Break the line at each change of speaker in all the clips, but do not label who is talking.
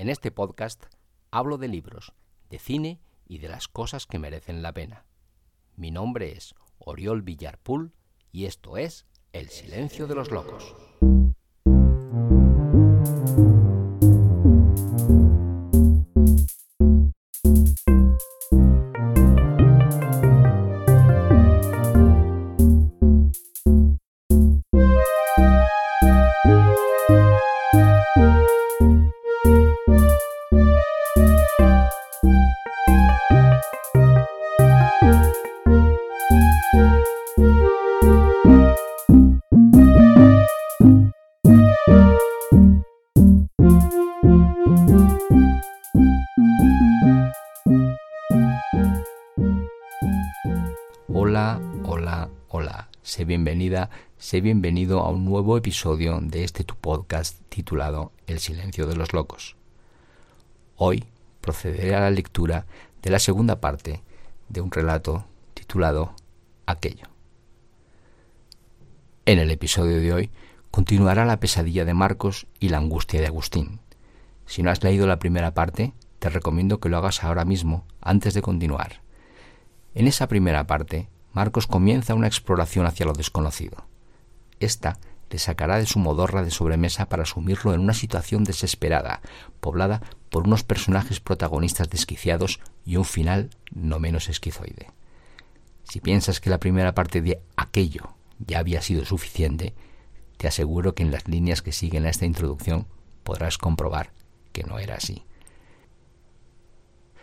En este podcast hablo de libros, de cine y de las cosas que merecen la pena. Mi nombre es Oriol Villarpool y esto es El Silencio de los Locos. Hola, hola, hola. Sé bienvenida, sé bienvenido a un nuevo episodio de este tu podcast titulado El silencio de los locos. Hoy procederé a la lectura de la segunda parte de un relato titulado Aquello. En el episodio de hoy continuará la pesadilla de Marcos y la angustia de Agustín. Si no has leído la primera parte, te recomiendo que lo hagas ahora mismo, antes de continuar. En esa primera parte, Marcos comienza una exploración hacia lo desconocido. Esta le sacará de su modorra de sobremesa para sumirlo en una situación desesperada, poblada por unos personajes protagonistas desquiciados y un final no menos esquizoide. Si piensas que la primera parte de aquello ya había sido suficiente, te aseguro que en las líneas que siguen a esta introducción podrás comprobar que no era así.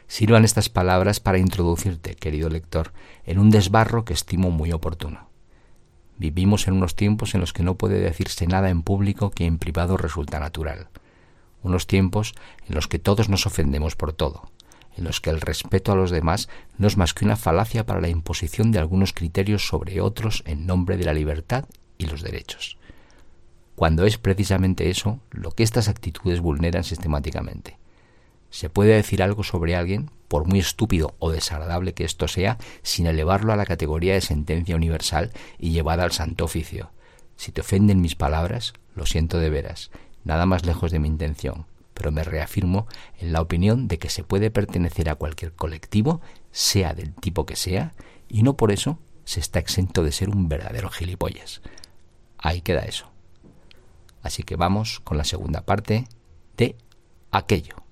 Sirvan estas palabras para introducirte, querido lector, en un desbarro que estimo muy oportuno. Vivimos en unos tiempos en los que no puede decirse nada en público que en privado resulta natural. Unos tiempos en los que todos nos ofendemos por todo, en los que el respeto a los demás no es más que una falacia para la imposición de algunos criterios sobre otros en nombre de la libertad y los derechos. Cuando es precisamente eso lo que estas actitudes vulneran sistemáticamente se puede decir algo sobre alguien, por muy estúpido o desagradable que esto sea, sin elevarlo a la categoría de sentencia universal y llevada al santo oficio. Si te ofenden mis palabras, lo siento de veras, nada más lejos de mi intención, pero me reafirmo en la opinión de que se puede pertenecer a cualquier colectivo, sea del tipo que sea, y no por eso se está exento de ser un verdadero gilipollas. Ahí queda eso. Así que vamos con la segunda parte de aquello.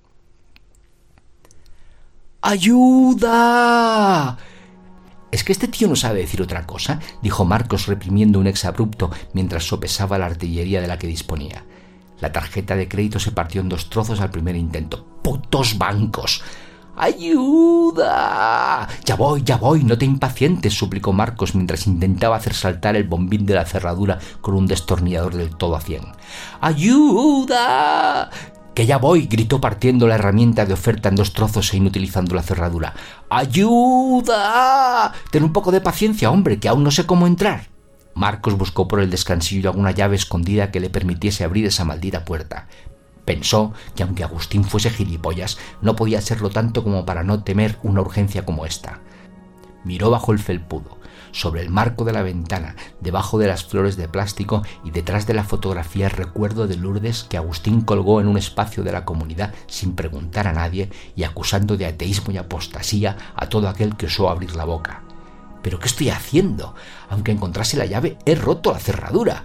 ¡Ayuda! ¿Es que este tío no sabe decir otra cosa? dijo Marcos reprimiendo un exabrupto mientras sopesaba la artillería de la que disponía. La tarjeta de crédito se partió en dos trozos al primer intento. ¡Putos bancos! ¡Ayuda! Ya voy, ya voy, no te impacientes, suplicó Marcos mientras intentaba hacer saltar el bombín de la cerradura con un destornillador del todo a cien. ¡Ayuda! Que ya voy, gritó partiendo la herramienta de oferta en dos trozos e inutilizando la cerradura. ¡Ayuda! Ten un poco de paciencia, hombre, que aún no sé cómo entrar. Marcos buscó por el descansillo alguna llave escondida que le permitiese abrir esa maldita puerta. Pensó que aunque Agustín fuese gilipollas, no podía serlo tanto como para no temer una urgencia como esta. Miró bajo el felpudo sobre el marco de la ventana, debajo de las flores de plástico y detrás de la fotografía recuerdo de Lourdes que Agustín colgó en un espacio de la comunidad sin preguntar a nadie y acusando de ateísmo y apostasía a todo aquel que osó abrir la boca. ¿Pero qué estoy haciendo? Aunque encontrase la llave, he roto la cerradura.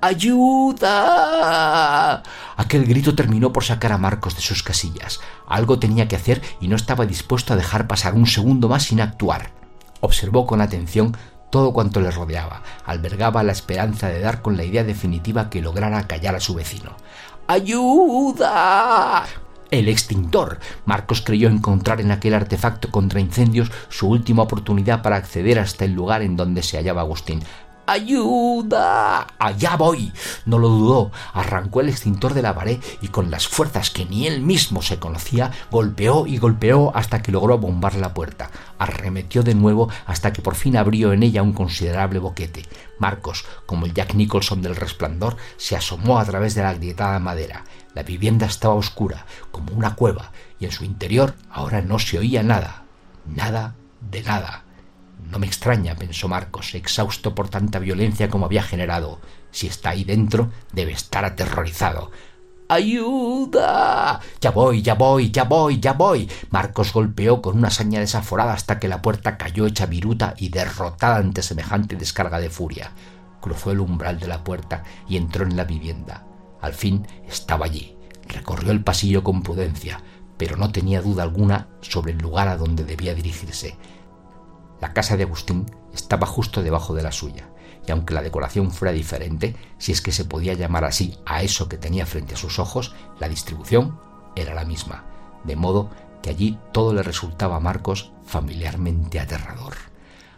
¡Ayuda! Aquel grito terminó por sacar a Marcos de sus casillas. Algo tenía que hacer y no estaba dispuesto a dejar pasar un segundo más sin actuar. Observó con atención todo cuanto le rodeaba. Albergaba la esperanza de dar con la idea definitiva que lograra callar a su vecino. ¡Ayuda! El extintor. Marcos creyó encontrar en aquel artefacto contra incendios su última oportunidad para acceder hasta el lugar en donde se hallaba Agustín. ¡Ayuda! ¡Allá voy! No lo dudó, arrancó el extintor de la pared y con las fuerzas que ni él mismo se conocía, golpeó y golpeó hasta que logró bombar la puerta. Arremetió de nuevo hasta que por fin abrió en ella un considerable boquete. Marcos, como el Jack Nicholson del resplandor, se asomó a través de la agrietada madera. La vivienda estaba oscura, como una cueva, y en su interior ahora no se oía nada. Nada de nada. No me extraña, pensó Marcos, exhausto por tanta violencia como había generado. Si está ahí dentro, debe estar aterrorizado. ¡Ayuda! Ya voy, ya voy, ya voy, ya voy. Marcos golpeó con una saña desaforada hasta que la puerta cayó hecha viruta y derrotada ante semejante descarga de furia. Cruzó el umbral de la puerta y entró en la vivienda. Al fin estaba allí. Recorrió el pasillo con prudencia, pero no tenía duda alguna sobre el lugar a donde debía dirigirse. La casa de Agustín estaba justo debajo de la suya y aunque la decoración fuera diferente, si es que se podía llamar así a eso que tenía frente a sus ojos, la distribución era la misma, de modo que allí todo le resultaba a Marcos familiarmente aterrador.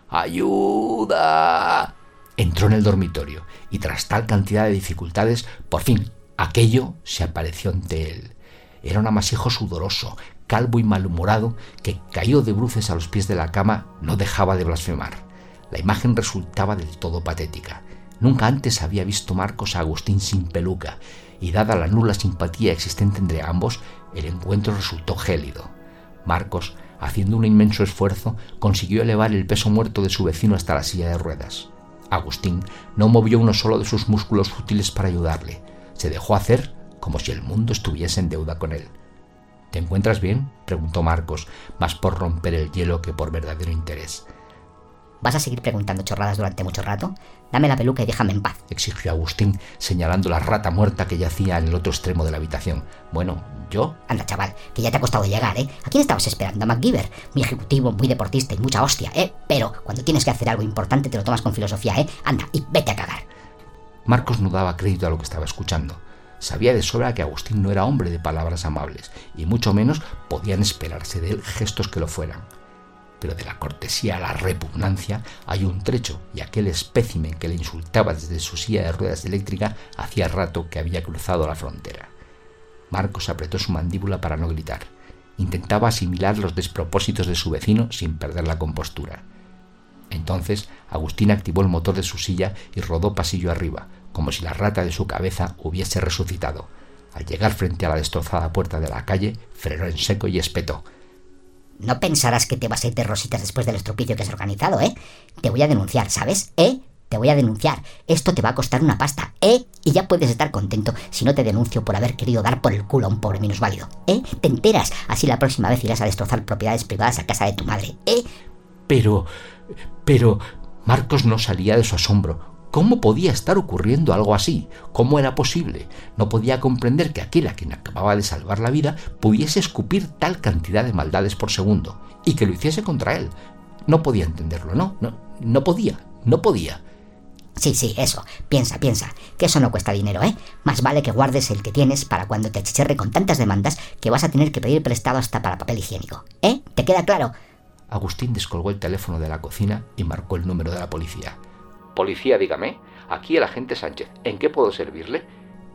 ¡Ayuda! Entró en el dormitorio y tras tal cantidad de dificultades, por fin aquello se apareció ante él. Era un amasijo sudoroso, calvo y malhumorado, que, caído de bruces a los pies de la cama, no dejaba de blasfemar. La imagen resultaba del todo patética. Nunca antes había visto Marcos a Agustín sin peluca, y dada la nula simpatía existente entre ambos, el encuentro resultó gélido. Marcos, haciendo un inmenso esfuerzo, consiguió elevar el peso muerto de su vecino hasta la silla de ruedas. Agustín no movió uno solo de sus músculos útiles para ayudarle. Se dejó hacer como si el mundo estuviese en deuda con él. ¿Te encuentras bien? preguntó Marcos, más por romper el hielo que por verdadero interés.
¿Vas a seguir preguntando chorradas durante mucho rato? Dame la peluca y déjame en paz,
exigió Agustín, señalando la rata muerta que yacía en el otro extremo de la habitación. Bueno, ¿yo?
Anda, chaval, que ya te ha costado llegar, ¿eh? ¿A quién estabas esperando? A MacGyver, muy ejecutivo, muy deportista y mucha hostia, ¿eh? Pero cuando tienes que hacer algo importante te lo tomas con filosofía, ¿eh? Anda, y vete a cagar.
Marcos no daba crédito a lo que estaba escuchando. Sabía de sobra que Agustín no era hombre de palabras amables, y mucho menos podían esperarse de él gestos que lo fueran pero de la cortesía a la repugnancia hay un trecho, y aquel espécimen que le insultaba desde su silla de ruedas eléctrica hacía rato que había cruzado la frontera. Marcos apretó su mandíbula para no gritar. Intentaba asimilar los despropósitos de su vecino sin perder la compostura. Entonces Agustín activó el motor de su silla y rodó pasillo arriba, como si la rata de su cabeza hubiese resucitado. Al llegar frente a la destrozada puerta de la calle, frenó en seco y espetó.
No pensarás que te vas a ir de rositas después del estropicio que has organizado, ¿eh? Te voy a denunciar, ¿sabes? ¿Eh? Te voy a denunciar. Esto te va a costar una pasta, ¿eh? Y ya puedes estar contento si no te denuncio por haber querido dar por el culo a un pobre minusválido, ¿eh? Te enteras. Así la próxima vez irás a destrozar propiedades privadas a casa de tu madre, ¿eh?
Pero... pero... Marcos no salía de su asombro. ¿Cómo podía estar ocurriendo algo así? ¿Cómo era posible? No podía comprender que aquel a quien acababa de salvar la vida pudiese escupir tal cantidad de maldades por segundo y que lo hiciese contra él. No podía entenderlo, no, no, no podía, no podía.
Sí, sí, eso. Piensa, piensa, que eso no cuesta dinero, ¿eh? Más vale que guardes el que tienes para cuando te achicharre con tantas demandas que vas a tener que pedir prestado hasta para papel higiénico. ¿Eh? ¿Te queda claro?
Agustín descolgó el teléfono de la cocina y marcó el número de la policía. Policía, dígame. Aquí el agente Sánchez. ¿En qué puedo servirle?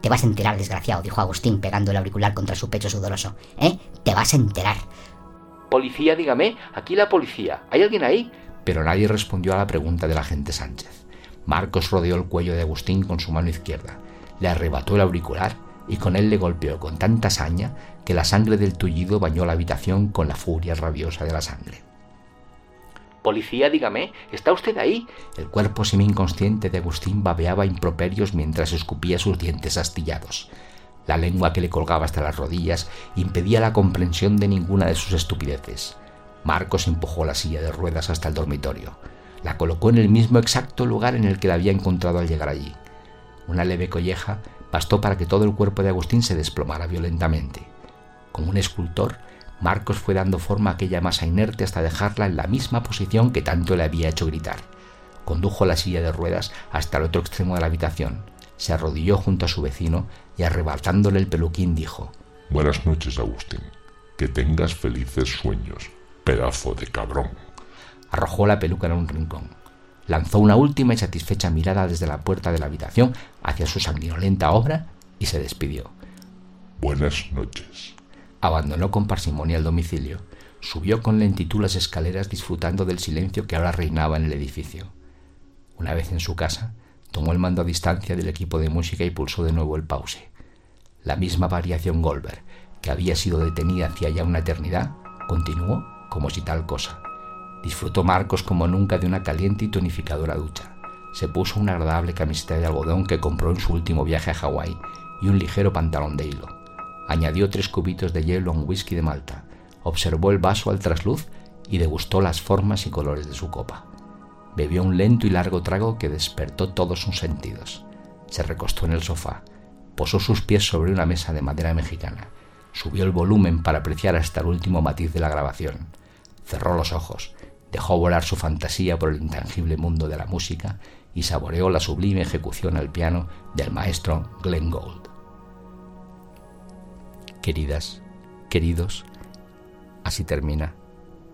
Te vas a enterar, desgraciado, dijo Agustín pegando el auricular contra su pecho sudoroso. ¿Eh? Te vas a enterar.
Policía, dígame. Aquí la policía. ¿Hay alguien ahí? Pero nadie respondió a la pregunta del agente Sánchez. Marcos rodeó el cuello de Agustín con su mano izquierda, le arrebató el auricular y con él le golpeó con tanta saña que la sangre del tullido bañó la habitación con la furia rabiosa de la sangre. Policía, dígame, ¿está usted ahí? El cuerpo semi-inconsciente de Agustín babeaba improperios mientras escupía sus dientes astillados. La lengua que le colgaba hasta las rodillas impedía la comprensión de ninguna de sus estupideces. Marcos empujó la silla de ruedas hasta el dormitorio. La colocó en el mismo exacto lugar en el que la había encontrado al llegar allí. Una leve colleja bastó para que todo el cuerpo de Agustín se desplomara violentamente. Como un escultor, Marcos fue dando forma a aquella masa inerte hasta dejarla en la misma posición que tanto le había hecho gritar. Condujo la silla de ruedas hasta el otro extremo de la habitación, se arrodilló junto a su vecino y arrebatándole el peluquín dijo
Buenas noches, Agustín. Que tengas felices sueños, pedazo de cabrón.
Arrojó la peluca en un rincón. Lanzó una última y satisfecha mirada desde la puerta de la habitación hacia su sanguinolenta obra y se despidió.
Buenas noches.
Abandonó con parsimonia el domicilio. Subió con lentitud las escaleras disfrutando del silencio que ahora reinaba en el edificio. Una vez en su casa, tomó el mando a distancia del equipo de música y pulsó de nuevo el pause. La misma variación Goldberg, que había sido detenida hacía ya una eternidad, continuó como si tal cosa. Disfrutó Marcos como nunca de una caliente y tonificadora ducha. Se puso una agradable camiseta de algodón que compró en su último viaje a Hawái y un ligero pantalón de hilo. Añadió tres cubitos de hielo a un whisky de Malta, observó el vaso al trasluz y degustó las formas y colores de su copa. Bebió un lento y largo trago que despertó todos sus sentidos. Se recostó en el sofá, posó sus pies sobre una mesa de madera mexicana, subió el volumen para apreciar hasta el último matiz de la grabación, cerró los ojos, dejó volar su fantasía por el intangible mundo de la música y saboreó la sublime ejecución al piano del maestro Glenn Gould. Queridas, queridos, así termina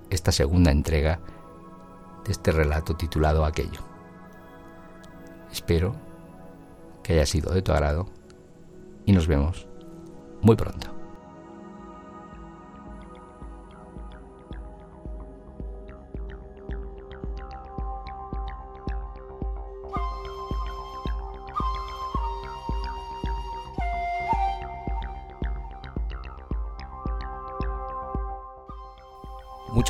esta segunda entrega de este relato titulado Aquello. Espero que haya sido de tu agrado y nos vemos muy pronto.